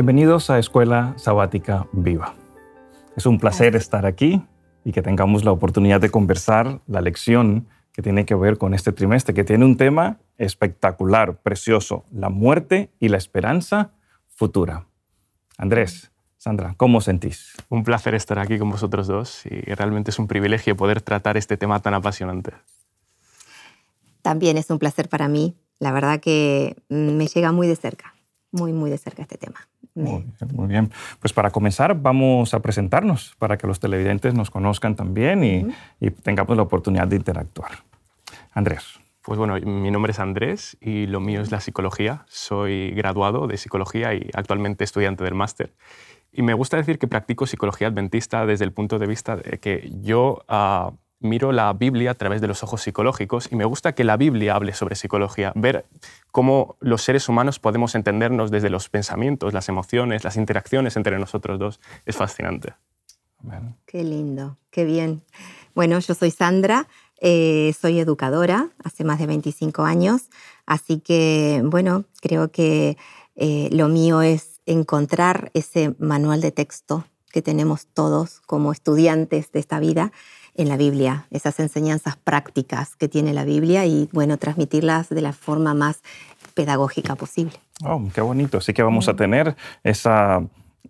Bienvenidos a Escuela Sabática Viva. Es un placer estar aquí y que tengamos la oportunidad de conversar la lección que tiene que ver con este trimestre, que tiene un tema espectacular, precioso, la muerte y la esperanza futura. Andrés, Sandra, ¿cómo sentís? Un placer estar aquí con vosotros dos y realmente es un privilegio poder tratar este tema tan apasionante. También es un placer para mí. La verdad que me llega muy de cerca, muy, muy de cerca este tema. Muy bien, Pues para comenzar vamos a presentarnos para que los televidentes nos conozcan también y, tengamos la oportunidad de interactuar. Andrés. Pues bueno, mi nombre es Andrés y lo mío es la psicología. Soy graduado de psicología y actualmente estudiante del máster. Y me gusta decir que practico psicología adventista desde el punto de vista de que yo ah, miro la Biblia a través de los ojos psicológicos y me gusta que la Biblia hable sobre psicología, ver cómo los seres humanos podemos entendernos desde los pensamientos, las emociones, las interacciones entre nosotros dos. Es fascinante. Qué lindo, qué bien. Bueno, yo soy Sandra, eh, soy educadora hace más de 25 años, así que bueno, creo que eh, lo mío es encontrar ese manual de texto que tenemos todos como estudiantes de esta vida en la Biblia, esas enseñanzas prácticas que tiene la Biblia y, bueno, transmitirlas de la forma más pedagógica posible. Oh, qué bonito. Así que vamos a tener esa,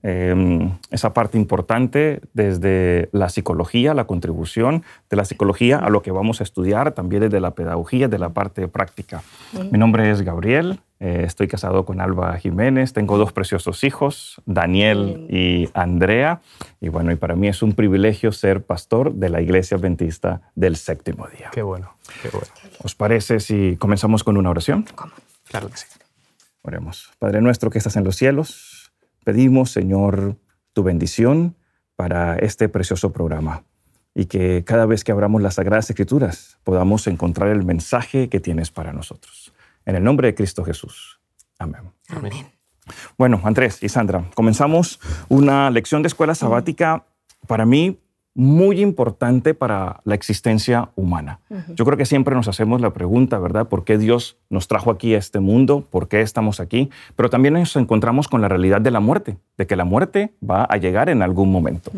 em, esa parte importante desde la psicología, la contribución de la psicología a lo que vamos a estudiar, también desde la pedagogía, de la parte práctica. Mi nombre es Gabriel, eh, estoy casado con Alba Jiménez, tengo dos preciosos hijos, Daniel y Andrea. Y bueno, y para mí es un privilegio ser pastor de la Iglesia Adventista del Séptimo Día. Qué bueno, qué bueno. ¿Os parece si comenzamos con una oración? ¿Cómo? Claro que sí. Oremos. Padre nuestro que estás en los cielos, pedimos, Señor, tu bendición para este precioso programa y que cada vez que abramos las Sagradas Escrituras podamos encontrar el mensaje que tienes para nosotros. En el nombre de Cristo Jesús. Amén. Amén. Bueno, Andrés y Sandra, comenzamos una lección de escuela sabática para mí muy importante para la existencia humana. Yo creo que siempre nos hacemos la pregunta, ¿verdad? ¿Por qué Dios nos trajo aquí a este mundo? ¿Por qué estamos aquí? Pero también nos encontramos con la realidad de la muerte, de que la muerte va a llegar en algún momento.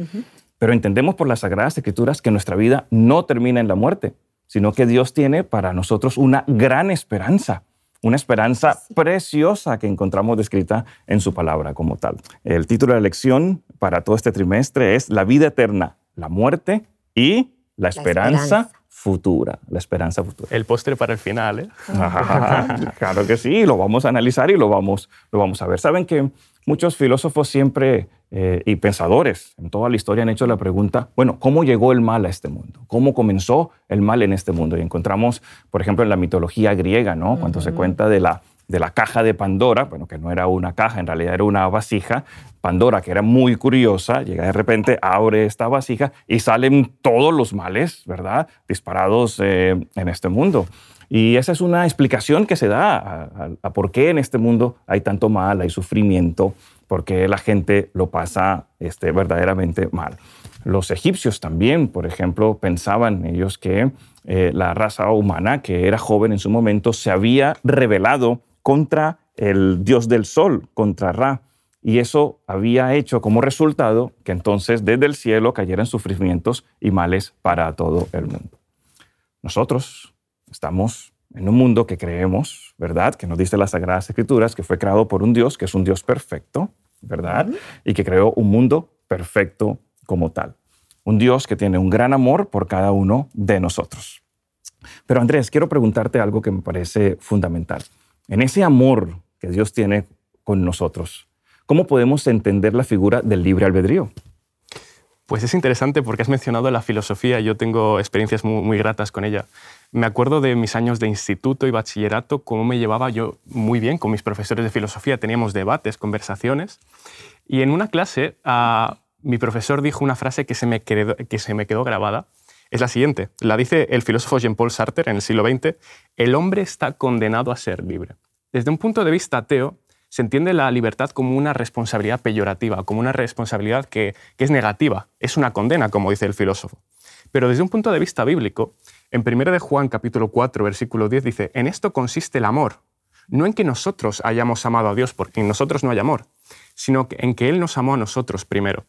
Pero entendemos por las Sagradas Escrituras que nuestra vida no termina en la muerte, sino que Dios tiene para nosotros una gran esperanza una esperanza preciosa que encontramos descrita en su palabra como tal. El título de la lección para todo este trimestre es La vida eterna, la muerte y la esperanza, futura, la esperanza futura. El postre para el final, ¿eh? claro que sí, lo vamos a analizar y lo vamos, lo vamos a ver. Saben que muchos filósofos siempre eh, y pensadores en toda la historia han hecho la pregunta, bueno, ¿cómo llegó el mal a este mundo? ¿Cómo comenzó el mal en este mundo? Y encontramos, por ejemplo, en la mitología griega, ¿no? Cuando se cuenta de la, de la caja de Pandora, bueno, que no era una caja, en realidad era una vasija, Pandora, que era muy curiosa, llega de repente, abre esta vasija y salen todos los males, ¿verdad? Disparados eh, en este mundo. Y esa es una explicación que se da a, a, por qué en este mundo hay tanto mal, hay sufrimiento, porque la gente lo pasa este, verdaderamente mal. Los egipcios también, por ejemplo, pensaban ellos que eh, la raza humana, que era joven en su momento, se había rebelado contra el dios del sol, contra Ra. Y eso había hecho como resultado que entonces desde el cielo cayeran sufrimientos y males para todo el mundo. Nosotros estamos en un mundo que creemos, ¿verdad? Que nos dice las Sagradas Escrituras, que fue creado por un Dios, que es un Dios perfecto, ¿verdad? Y que creó un mundo perfecto como tal. Un Dios que tiene un gran amor por cada uno de nosotros. Pero Andrés, quiero preguntarte algo que me parece fundamental. En ese amor que Dios tiene con nosotros, ¿cómo podemos entender la figura del libre albedrío? Pues es interesante porque has mencionado la filosofía, yo tengo experiencias muy, gratas con ella. Me acuerdo de mis años de instituto y bachillerato, cómo me llevaba yo muy bien con mis profesores de filosofía, teníamos debates, conversaciones, y en una clase uh, mi profesor dijo una frase que se, me quedó, que se me quedó grabada, es la siguiente, la dice el filósofo Jean-Paul Sartre en el siglo XX, el hombre está condenado a ser libre. Desde un punto de vista ateo, se entiende la libertad como una responsabilidad peyorativa, como una responsabilidad que, que, es negativa, es una condena, como dice el filósofo. Pero desde un punto de vista bíblico, en 1 de Juan capítulo 4, versículo 10 dice, en esto consiste el amor, no en que nosotros hayamos amado a Dios, porque en nosotros no hay amor, sino en que Él nos amó a nosotros primero.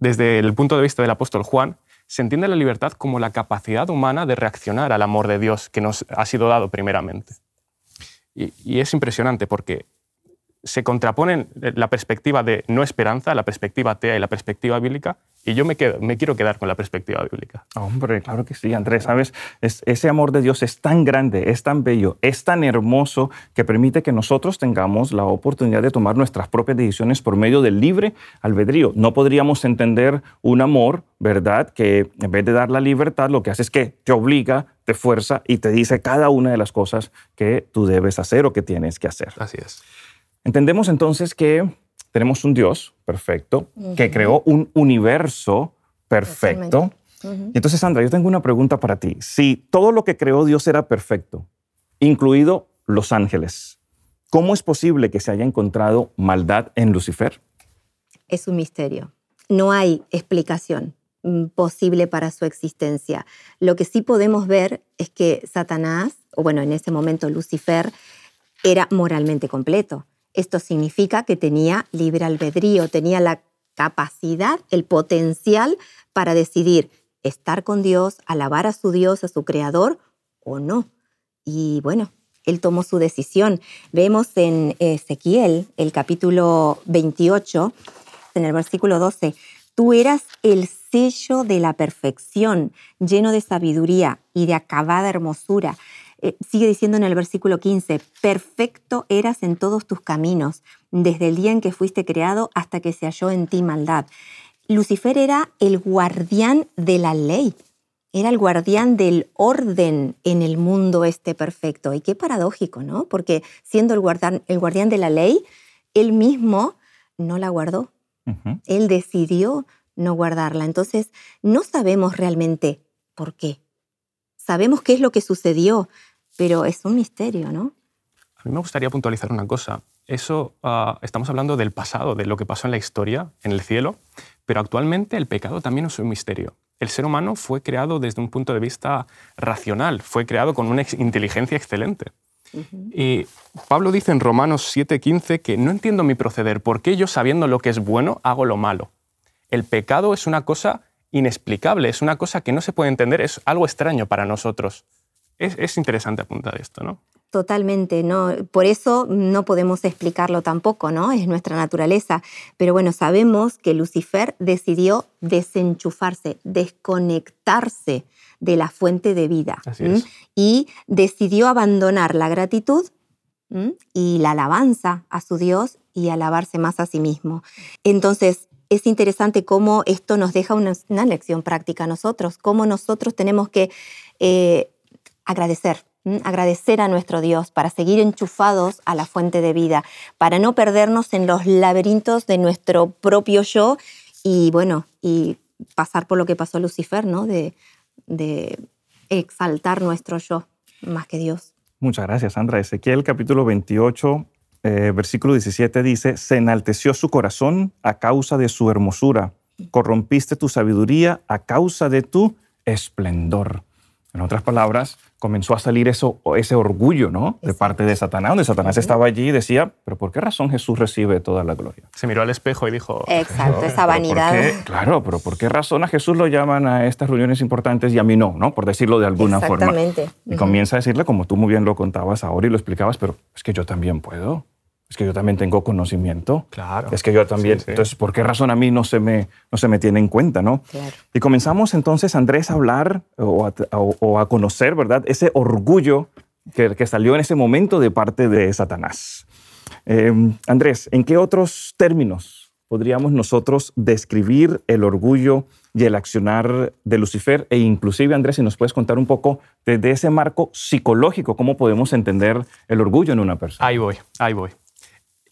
Desde el punto de vista del apóstol Juan, se entiende la libertad como la capacidad humana de reaccionar al amor de Dios que nos ha sido dado primeramente. Y, es impresionante porque se contraponen la perspectiva de no esperanza, la perspectiva atea y la perspectiva bíblica, y yo me, quedo, me quiero quedar con la perspectiva bíblica. Hombre, claro que sí, Andrés, sabes, ese amor de Dios es tan grande, es tan bello, es tan hermoso que permite que nosotros tengamos la oportunidad de tomar nuestras propias decisiones por medio del libre albedrío. No podríamos entender un amor, ¿verdad? Que en vez de dar la libertad, lo que hace es que te obliga, te fuerza y te dice cada una de las cosas que tú debes hacer o que tienes que hacer. Así es. Entendemos entonces que tenemos un Dios perfecto que creó un universo perfecto. entonces, Sandra, yo tengo una pregunta para ti. Si todo lo que creó Dios era perfecto, incluido los ángeles, ¿cómo es posible que se haya encontrado maldad en Lucifer? Es un misterio. No hay explicación mm, posible para su existencia. Lo que sí podemos ver es que Satanás, o bueno, en ese momento Lucifer, era moralmente completo. Esto significa que tenía libre albedrío, tenía la capacidad, el potencial para decidir estar con Dios, alabar a su Dios, a su Creador o no. Y bueno, él tomó su decisión. Vemos en Ezequiel, el capítulo 28, en el versículo 12, tú eras el sello de la perfección, lleno de sabiduría y de acabada hermosura. Eh, sigue diciendo en el versículo 15, perfecto eras en todos tus caminos, desde el día en que fuiste creado hasta que se halló en ti maldad. Lucifer era el guardián de la ley, era el guardián del orden en el mundo este perfecto. Y qué paradójico, ¿no? Porque siendo el guardián, el guardián de la ley, él mismo no la guardó. Él decidió no guardarla. Entonces, no sabemos realmente por qué. Sabemos qué es lo que sucedió, pero es un misterio, ¿no? A mí me gustaría puntualizar una cosa. Eso, ah, estamos hablando del pasado, de lo que pasó en la historia, en el cielo, pero actualmente el pecado también es un misterio. El ser humano fue creado desde un punto de vista racional, fue creado con una inteligencia excelente. Y Pablo dice en Romanos 7:15 que no entiendo mi proceder, ¿por qué yo sabiendo lo que es bueno hago lo malo? El pecado es una cosa inexplicable, es una cosa que no se puede entender, es algo extraño para nosotros. Es, interesante apuntar esto, ¿no? Totalmente, ¿no? Por eso no podemos explicarlo tampoco, ¿no? Es nuestra naturaleza. Pero bueno, sabemos que Lucifer decidió desenchufarse, desconectarse de la fuente de vida. Y decidió abandonar la gratitud y la alabanza a su Dios y alabarse más a sí mismo. Entonces, es interesante cómo esto nos deja una, lección práctica a nosotros, cómo nosotros tenemos que eh, agradecer, agradecer a nuestro Dios para seguir enchufados a la fuente de vida, para no perdernos en los laberintos de nuestro propio yo y bueno, y pasar por lo que pasó Lucifer, ¿no? De, exaltar nuestro yo más que Dios. Muchas gracias, Sandra. Ezequiel capítulo 28 eh, versículo 17 dice, se enalteció su corazón a causa de su hermosura, corrompiste tu sabiduría a causa de tu esplendor. En otras palabras, comenzó a salir eso, ese orgullo ¿no? de parte de Satanás, donde Satanás estaba allí y decía, pero ¿por qué razón Jesús recibe toda la gloria? Se miró al espejo y dijo... Exacto, esa vanidad. claro, pero ¿por qué razón a Jesús lo llaman a estas reuniones importantes y a mí no? ¿no? Por decirlo de alguna forma. Y comienza a decirle, como tú muy bien lo contabas ahora y lo explicabas, pero es que yo también puedo es que yo también tengo conocimiento. Claro. Es que yo también. Entonces, ¿por qué razón a mí no se me, no se me tiene en cuenta, no? Claro. Y comenzamos entonces, Andrés, a hablar o a, conocer, ¿verdad? Ese orgullo que, que, salió en ese momento de parte de Satanás. Em, Andrés, ¿en qué otros términos podríamos nosotros describir el orgullo y el accionar de Lucifer? E inclusive, Andrés, si nos puedes contar un poco desde ese marco psicológico, ¿cómo podemos entender el orgullo en una persona? Ahí voy, ahí voy.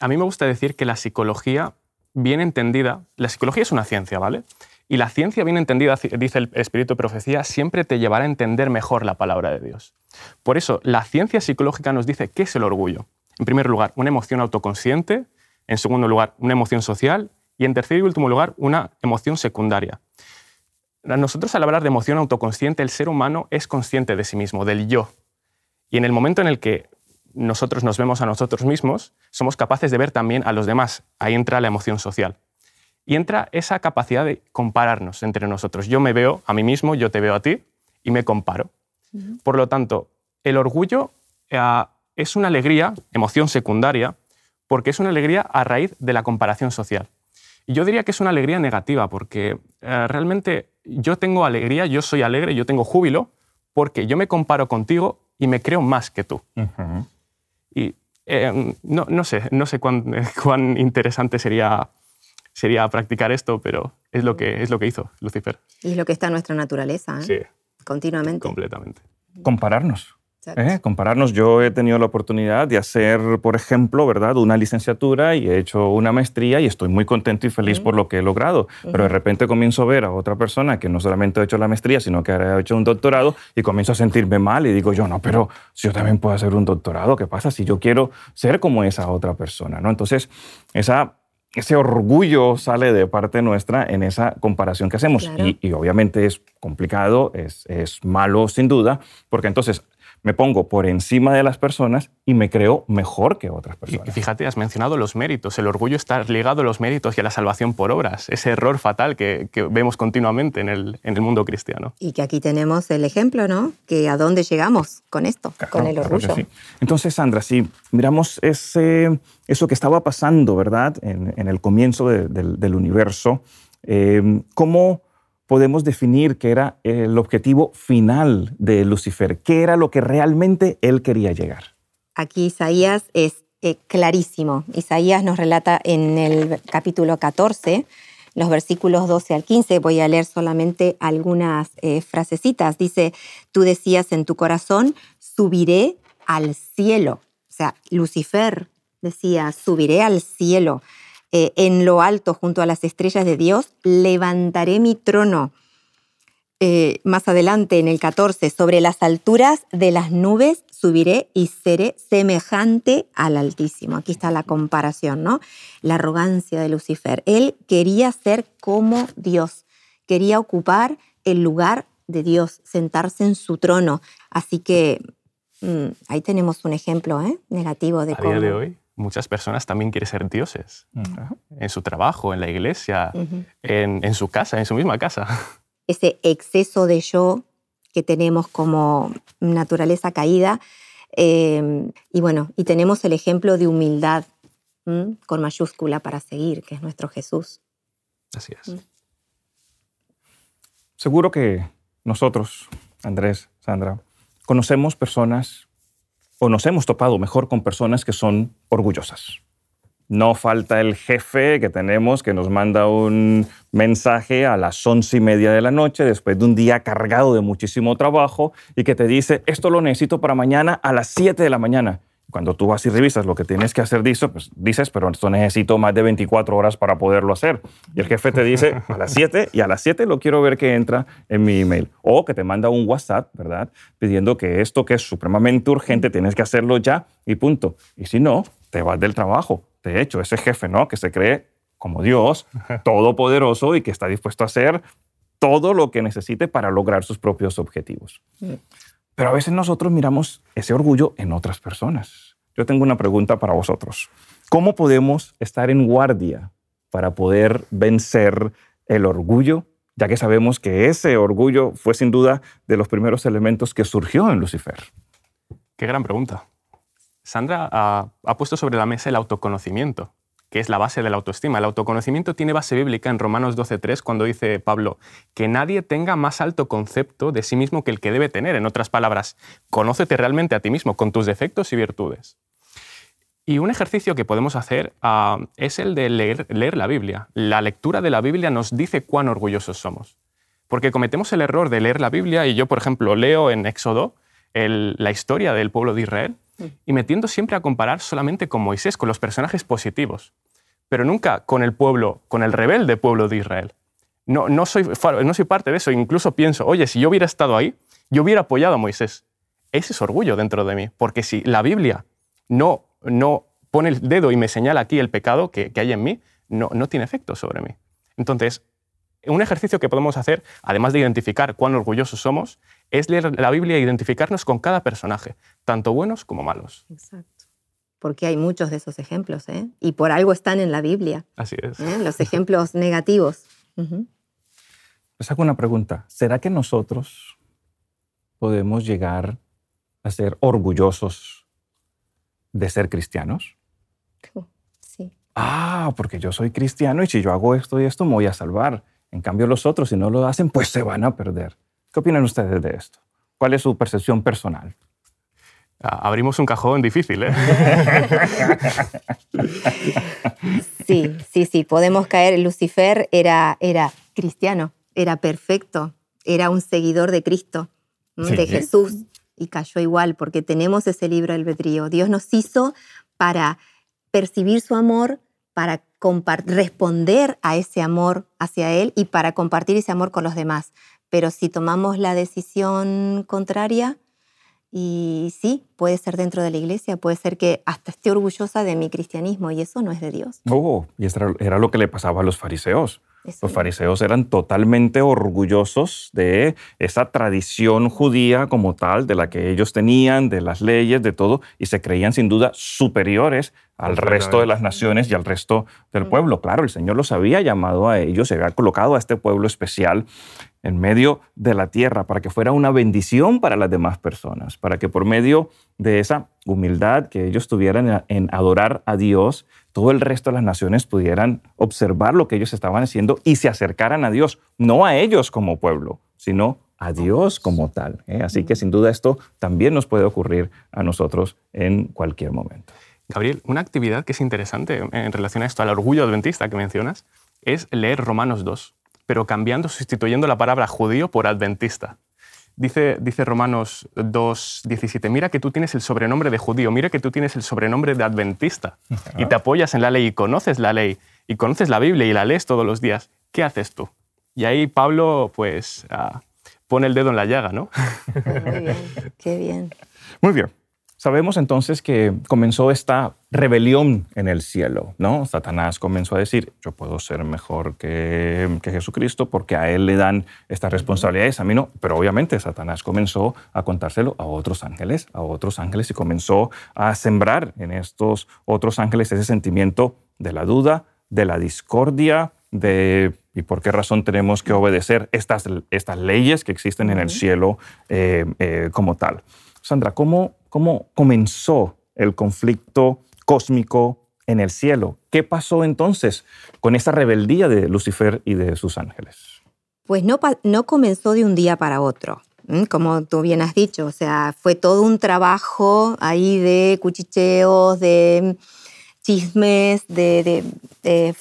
A mí me gusta decir que la psicología bien entendida, la psicología es una ciencia, ¿vale? Y la ciencia bien entendida, dice el Espíritu de Profecía, siempre te llevará a entender mejor la palabra de Dios. Por eso, la ciencia psicológica nos dice qué es el orgullo. En primer lugar, una emoción autoconsciente. En segundo lugar, una emoción social. Y en tercer y último lugar, una emoción secundaria. Nosotros al hablar de emoción autoconsciente, el ser humano es consciente de sí mismo, del yo. Y en el momento en el que nosotros nos vemos a nosotros mismos, somos capaces de ver también a los demás. Ahí entra la emoción social. Y entra esa capacidad de compararnos entre nosotros. Yo me veo a mí mismo, yo te veo a ti y me comparo. Por lo tanto, el orgullo eh, es una alegría, emoción secundaria, porque es una alegría a raíz de la comparación social. Y yo diría que es una alegría negativa, porque eh, realmente yo tengo alegría, yo soy alegre, yo tengo júbilo, porque yo me comparo contigo y me creo más que tú. Y eh, no, sé, no sé cuán, interesante sería, sería practicar esto, pero es lo, que, es lo que hizo Lucifer. Y es lo que está en nuestra naturaleza, ¿eh? Sí. Continuamente. Completamente. Compararnos. ¿Eh? Compararnos, yo he tenido la oportunidad de hacer, por ejemplo, ¿verdad? una licenciatura y he hecho una maestría y estoy muy contento y feliz por lo que he logrado. Pero de repente comienzo a ver a otra persona que no solamente ha hecho la maestría, sino que ha hecho un doctorado y comienzo a sentirme mal y digo yo, no, pero si yo también puedo hacer un doctorado, ¿qué pasa si yo quiero ser como esa otra persona? ¿no? Entonces, esa ese orgullo sale de parte nuestra en esa comparación que hacemos. Y, obviamente es complicado, es, es, malo sin duda, porque entonces me pongo por encima de las personas y me creo mejor que otras personas. Y fíjate, has mencionado los méritos. El orgullo está ligado a los méritos y a la salvación por obras. Ese error fatal que, vemos continuamente en el, en el, mundo cristiano. Y que aquí tenemos el ejemplo, ¿no? Que a dónde llegamos con esto, con el orgullo. Entonces, Sandra, si miramos ese, eso que estaba pasando, ¿verdad? En, el comienzo del, universo, eh, ¿cómo podemos definir que era el objetivo final de Lucifer, qué era lo que realmente él quería llegar. Aquí Isaías es eh, clarísimo. Isaías nos relata en el capítulo 14, los versículos 12 al 15, voy a leer solamente algunas eh, frasecitas. Dice, tú decías en tu corazón, subiré al cielo. O sea, Lucifer decía, subiré al cielo. Eh, en lo alto junto a las estrellas de Dios, levantaré mi trono. Eh, más adelante, en el 14, sobre las alturas de las nubes subiré y seré semejante al Altísimo. Aquí está la comparación, ¿no? La arrogancia de Lucifer. Él quería ser como Dios, quería ocupar el lugar de Dios, sentarse en su trono. Así que mm, ahí tenemos un ejemplo ¿eh? negativo de a día de hoy muchas personas también quieren ser dioses en su trabajo, en la iglesia, en, su casa, en su misma casa. Ese exceso de yo que tenemos como naturaleza caída. Em, y bueno, y tenemos el ejemplo de humildad con mayúscula para seguir, que es nuestro Jesús. Así es. Seguro que nosotros, Andrés, Sandra, conocemos personas o nos hemos topado mejor con personas que son orgullosas. No falta el jefe que tenemos que nos manda un mensaje a las once y media de la noche después de un día cargado de muchísimo trabajo y que te dice, esto lo necesito para mañana a las 7 de la mañana. Cuando tú vas y revisas lo que tienes que hacer, dices, pues dices, pero esto necesito más de 24 horas para poderlo hacer. Y el jefe te dice a las 7 y a las 7 lo quiero ver que entra en mi email. O que te manda un WhatsApp, ¿verdad? Pidiendo que esto que es supremamente urgente tienes que hacerlo ya y punto. Y si no, te vas del trabajo. De hecho, ese jefe, ¿no? Que se cree como Dios, todopoderoso y que está dispuesto a hacer todo lo que necesite para lograr sus propios objetivos. Pero a veces nosotros miramos ese orgullo en otras personas. Yo tengo una pregunta para vosotros. ¿Cómo podemos estar en guardia para poder vencer el orgullo, ya que sabemos que ese orgullo fue sin duda de los primeros elementos que surgió en Lucifer? Qué gran pregunta. Sandra ha, ha puesto sobre la mesa el autoconocimiento que es la base de la autoestima. El autoconocimiento tiene base bíblica en Romanos 12.3 cuando dice Pablo, que nadie tenga más alto concepto de sí mismo que el que debe tener. En otras palabras, conócete realmente a ti mismo con tus defectos y virtudes. Y un ejercicio que podemos hacer ah, es el de leer, leer la Biblia. La lectura de la Biblia nos dice cuán orgullosos somos. Porque cometemos el error de leer la Biblia y yo, por ejemplo, leo en Éxodo la historia del pueblo de Israel y me tiendo siempre a comparar solamente con Moisés, con los personajes positivos pero nunca con el pueblo, con el rebelde pueblo de Israel. No, no, soy, no soy parte de eso. Incluso pienso, oye, si yo hubiera estado ahí, yo hubiera apoyado a Moisés. Ese es orgullo dentro de mí, porque si la Biblia no, no pone el dedo y me señala aquí el pecado que, hay en mí, no, no tiene efecto sobre mí. Entonces, Un ejercicio que podemos hacer, además de identificar cuán orgullosos somos, es leer la Biblia e identificarnos con cada personaje, tanto buenos como malos. Exacto. Porque hay muchos de esos ejemplos, ¿eh? Y por algo están en la Biblia. Así es. ¿eh? Los ejemplos negativos. Les hago una pregunta. ¿Será que nosotros podemos llegar a ser orgullosos de ser cristianos? Sí. Ah, porque yo soy cristiano y si yo hago esto y esto me voy a salvar. En cambio, los otros, si no lo hacen, pues se van a perder. ¿Qué opinan ustedes de esto? ¿Cuál es su percepción personal? Abrimos un cajón difícil, ¿eh? sí, sí, sí, podemos caer. Lucifer era, era cristiano, era perfecto, era un seguidor de Cristo, de Jesús, y cayó igual, porque tenemos ese libro albedrío. Dios nos hizo para percibir su amor, para responder a ese amor hacia Él y para compartir ese amor con los demás. Pero si tomamos la decisión contraria, y sí, puede ser dentro de la iglesia, puede ser que hasta esté orgullosa de mi cristianismo y eso no es de Dios. Oh, y eso era lo que le pasaba a los fariseos. Los fariseos eran totalmente orgullosos de esa tradición judía como tal, de la que ellos tenían, de las leyes, de todo, y se creían sin duda superiores al resto de las naciones y al resto del pueblo. Claro, el Señor los había llamado a ellos, se había colocado a este pueblo especial en medio de la tierra para que fuera una bendición para las demás personas, para que por medio de esa humildad que ellos tuvieran en adorar a Dios, todo el resto de las naciones pudieran observar lo que ellos estaban haciendo y se acercaran a Dios, no a ellos como pueblo, sino a Dios como tal. ¿eh? Así que sin duda esto también nos puede ocurrir a nosotros en cualquier momento. Gabriel, una actividad que es interesante en relación a esto, al orgullo adventista que mencionas, es leer Romanos 2 pero cambiando, sustituyendo la palabra judío por adventista. Dice, dice Romanos 2.17, mira que tú tienes el sobrenombre de judío, mira que tú tienes el sobrenombre de adventista y te apoyas en la ley y conoces la ley y conoces la Biblia y la lees todos los días. ¿Qué haces tú? Y ahí Pablo pues ah, pone el dedo en la llaga, ¿no? Muy bien, qué bien. Muy bien. Sabemos entonces que comenzó esta rebelión en el cielo, ¿no? Satanás comenzó a decir, yo puedo ser mejor que, Jesucristo porque a él le dan estas responsabilidades, a mí no. Pero obviamente Satanás comenzó a contárselo a otros ángeles, a otros ángeles y comenzó a sembrar en estos otros ángeles ese sentimiento de la duda, de la discordia, de y por qué razón tenemos que obedecer estas, estas leyes que existen en el cielo eh, eh, como tal. Sandra, ¿cómo, ¿cómo comenzó el conflicto cósmico en el cielo? ¿Qué pasó entonces con esa rebeldía de Lucifer y de sus ángeles? Pues no, no comenzó de un día para otro, como tú bien has dicho, o sea, fue todo un trabajo ahí de cuchicheos, de chismes, de,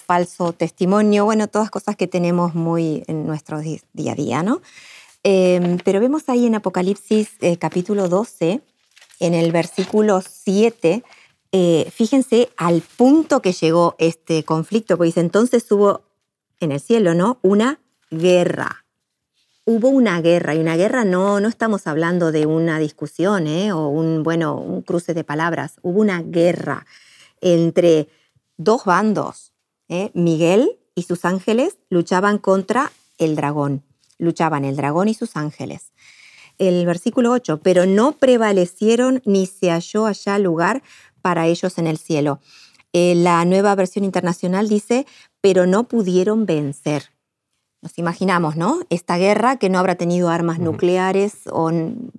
falso testimonio, bueno, todas cosas que tenemos muy en nuestro día a día, ¿no? Em, pero vemos ahí en Apocalipsis eh, capítulo 12, en el versículo 7, eh, fíjense al punto que llegó este conflicto, porque dice, entonces hubo en el cielo, ¿no? Una guerra. Hubo una guerra, y una guerra no, no estamos hablando de una discusión, ¿eh? O un, bueno, un cruce de palabras. Hubo una guerra entre dos bandos. Miguel y sus ángeles luchaban contra el dragón luchaban el dragón y sus ángeles. El versículo 8, pero no prevalecieron ni se halló allá lugar para ellos en el cielo. Eh, la nueva versión internacional dice, pero no pudieron vencer. Nos imaginamos, ¿no? Esta guerra que no habrá tenido armas nucleares, o,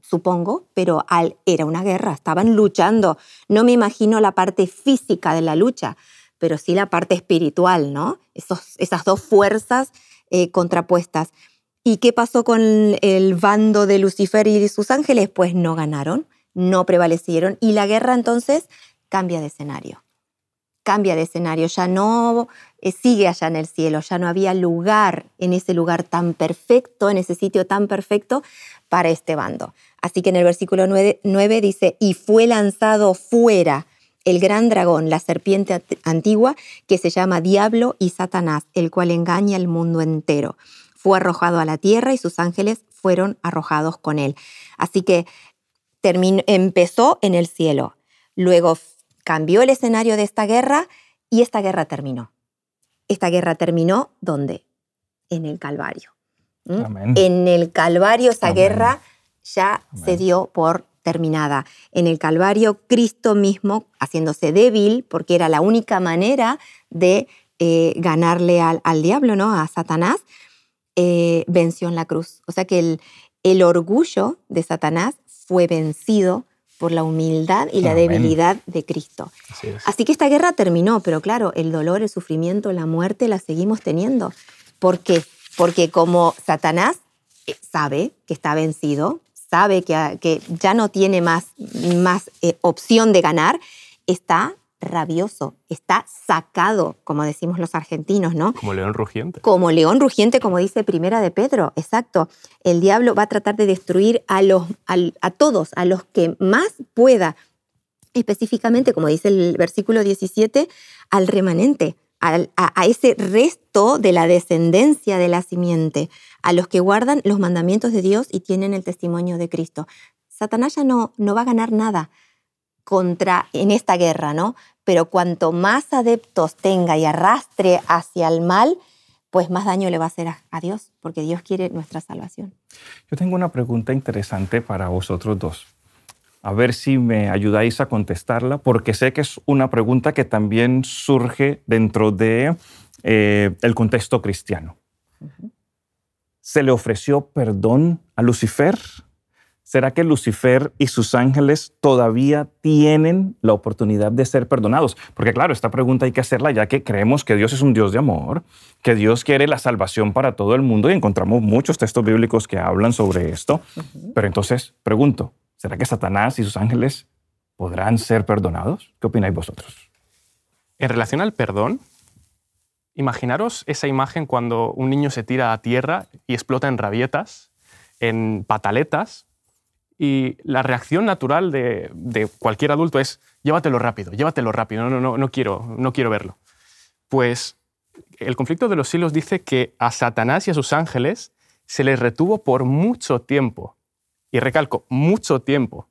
supongo, pero al, era una guerra, estaban luchando. No me imagino la parte física de la lucha, pero sí la parte espiritual, ¿no? Esos, esas dos fuerzas eh, contrapuestas. ¿Y qué pasó con el bando de Lucifer y sus ángeles? Pues no ganaron, no prevalecieron y la guerra entonces cambia de escenario. Cambia de escenario, ya no eh, sigue allá en el cielo, ya no había lugar en ese lugar tan perfecto, en ese sitio tan perfecto para este bando. Así que en el versículo 9, 9 dice, y fue lanzado fuera el gran dragón, la serpiente antigua, que se llama Diablo y Satanás, el cual engaña al mundo entero fue arrojado a la tierra y sus ángeles fueron arrojados con él. Así que empezó en el cielo, luego cambió el escenario de esta guerra y esta guerra terminó. Esta guerra terminó ¿dónde? en el Calvario. En el Calvario esa guerra ya se dio por terminada. En el Calvario, Cristo mismo, haciéndose débil, porque era la única manera de eh, ganarle al, diablo, ¿no? a Satanás, eh, venció en la cruz. O sea que el, el orgullo de Satanás fue vencido por la humildad y la debilidad de Cristo. Así, que esta guerra terminó, pero claro, el dolor, el sufrimiento, la muerte la seguimos teniendo. ¿Por qué? Porque como Satanás eh, sabe que está vencido, sabe que, que ya no tiene más, más eh, opción de ganar, está rabioso, está sacado, como decimos los argentinos, ¿no? Como león rugiente. Como león rugiente, como dice Primera de Pedro, exacto. El diablo va a tratar de destruir a, los, a, todos, a los que más pueda, específicamente, como dice el versículo 17, al remanente, a, ese resto de la descendencia de la simiente, a los que guardan los mandamientos de Dios y tienen el testimonio de Cristo. Satanás ya no, no va a ganar nada contra en esta guerra, ¿no? pero cuanto más adeptos tenga y arrastre hacia el mal, pues más daño le va a hacer a, Dios, porque Dios quiere nuestra salvación. Yo tengo una pregunta interesante para vosotros dos. A ver si me ayudáis a contestarla, porque sé que es una pregunta que también surge dentro de eh, el contexto cristiano. ¿Se le ofreció perdón a Lucifer? ¿Será que Lucifer y sus ángeles todavía tienen la oportunidad de ser perdonados? Porque claro, esta pregunta hay que hacerla ya que creemos que Dios es un Dios de amor, que Dios quiere la salvación para todo el mundo y encontramos muchos textos bíblicos que hablan sobre esto. Pero entonces, pregunto, ¿será que Satanás y sus ángeles podrán ser perdonados? ¿Qué opináis vosotros? En relación al perdón, imaginaros esa imagen cuando un niño se tira a tierra y explota en rabietas, en pataletas, y la reacción natural de, cualquier adulto es, llévatelo rápido, llévatelo rápido, no, no, no, quiero, no quiero verlo. Pues el conflicto de los siglos dice que a Satanás y a sus ángeles se les retuvo por mucho tiempo. Y recalco, mucho tiempo.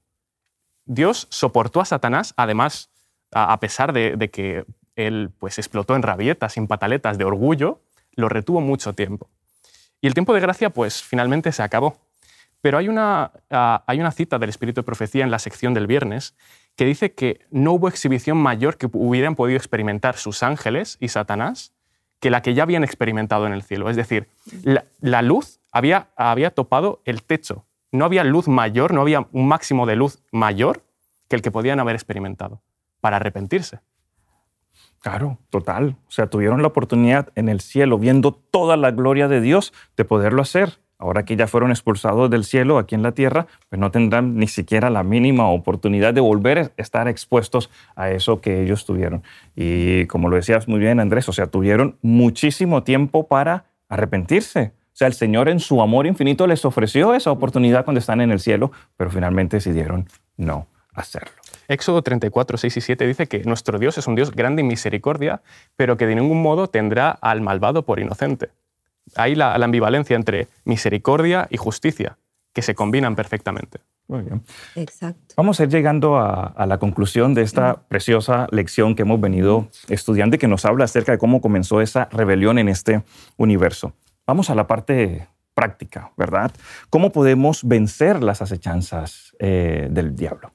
Dios soportó a Satanás, además, a, pesar de, de, que él pues, explotó en rabietas, sin pataletas de orgullo, lo retuvo mucho tiempo. Y el tiempo de gracia, pues finalmente se acabó. Pero hay una, ah, hay una cita del Espíritu de Profecía en la sección del viernes que dice que no hubo exhibición mayor que hubieran podido experimentar sus ángeles y Satanás que la que ya habían experimentado en el cielo. Es decir, la, luz había, había topado el techo. No había luz mayor, no había un máximo de luz mayor que el que podían haber experimentado para arrepentirse. Claro, total. O sea, tuvieron la oportunidad en el cielo, viendo toda la gloria de Dios, de poderlo hacer. Ahora que ya fueron expulsados del cielo aquí en la tierra, pues no tendrán ni siquiera la mínima oportunidad de volver a estar expuestos a eso que ellos tuvieron. Y como lo decías muy bien, Andrés, o sea, tuvieron muchísimo tiempo para arrepentirse. O sea, el Señor en su amor infinito les ofreció esa oportunidad cuando están en el cielo, pero finalmente decidieron no hacerlo. Éxodo 34, 6 y 7 dice que nuestro Dios es un Dios grande en misericordia, pero que de ningún modo tendrá al malvado por inocente hay la, ambivalencia entre misericordia y justicia, que se combinan perfectamente. Muy bien. Exacto. Vamos a ir llegando a, la conclusión de esta preciosa lección que hemos venido estudiando y que nos habla acerca de cómo comenzó esa rebelión en este universo. Vamos a la parte práctica, ¿verdad? ¿Cómo podemos vencer las acechanzas eh, del diablo?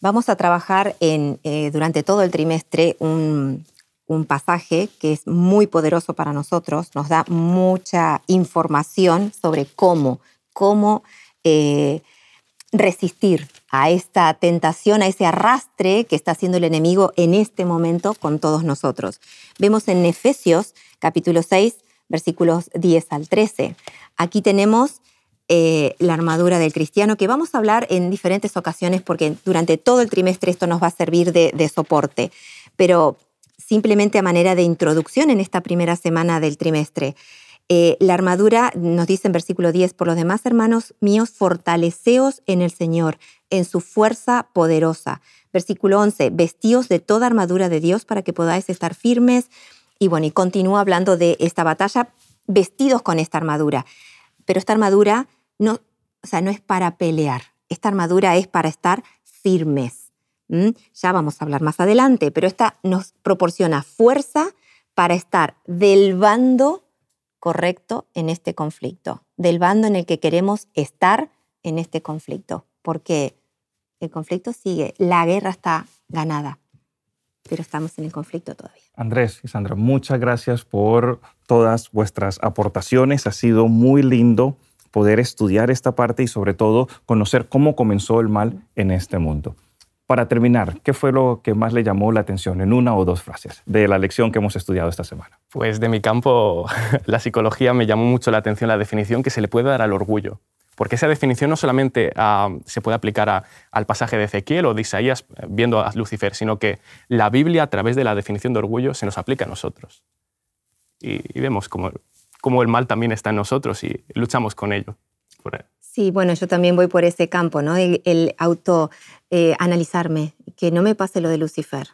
Vamos a trabajar en, eh, durante todo el trimestre un, un pasaje que es muy poderoso para nosotros, nos da mucha información sobre cómo, cómo eh, resistir a esta tentación, a ese arrastre que está haciendo el enemigo en este momento con todos nosotros. Vemos en Efesios capítulo 6, versículos 10 al 13. Aquí tenemos eh, la armadura del cristiano, que vamos a hablar en diferentes ocasiones porque durante todo el trimestre esto nos va a servir de, de soporte. Pero simplemente a manera de introducción en esta primera semana del trimestre. Eh, la armadura nos dice en versículo 10, por los demás hermanos míos, fortaleceos en el Señor, en su fuerza poderosa. Versículo 11, vestíos de toda armadura de Dios para que podáis estar firmes. Y bueno, y continúa hablando de esta batalla, vestidos con esta armadura. Pero esta armadura no, o sea, no es para pelear, esta armadura es para estar firmes. Ya vamos a hablar más adelante, pero esta nos proporciona fuerza para estar del bando correcto en este conflicto, del bando en el que queremos estar en este conflicto, porque el conflicto sigue, la guerra está ganada, pero estamos en el conflicto todavía. Andrés y Sandra, muchas gracias por todas vuestras aportaciones. Ha sido muy lindo poder estudiar esta parte y sobre todo conocer cómo comenzó el mal en este mundo. Para terminar, ¿qué fue lo que más le llamó la atención en una o dos frases de la lección que hemos estudiado esta semana? Pues de mi campo, la psicología, me llamó mucho la atención la definición que se le puede dar al orgullo. Porque esa definición no solamente ah, se puede aplicar al pasaje de Ezequiel o de Isaías eh, viendo a Lucifer, sino que la Biblia a través de la definición de orgullo se nos aplica a nosotros. Y, vemos cómo, cómo, el mal también está en nosotros y luchamos con ello. Sí, bueno, yo también voy por ese campo, ¿no? El, auto eh, analizarme, que no me pase lo de Lucifer,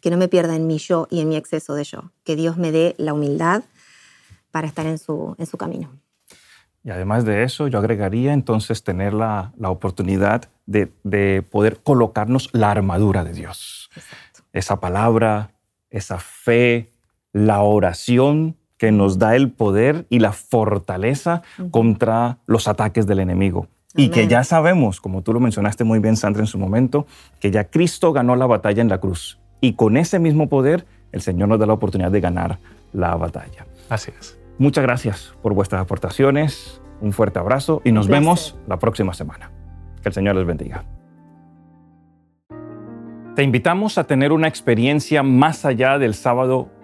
que no me pierda en mi yo y en mi exceso de yo, que Dios me dé la humildad para estar en su, en su camino. Y además de eso, yo agregaría entonces tener la, la oportunidad de, de, poder colocarnos la armadura de Dios. Esa palabra, esa fe, la oración que nos da el poder y la fortaleza contra los ataques del enemigo. Y que ya sabemos, como tú lo mencionaste muy bien, Sandra, en su momento, que ya Cristo ganó la batalla en la cruz. Y con ese mismo poder, el Señor nos da la oportunidad de ganar la batalla. Así es. Muchas gracias por vuestras aportaciones, un fuerte abrazo y nos vemos la próxima semana. Que el Señor les bendiga. Te invitamos a tener una experiencia más allá del sábado,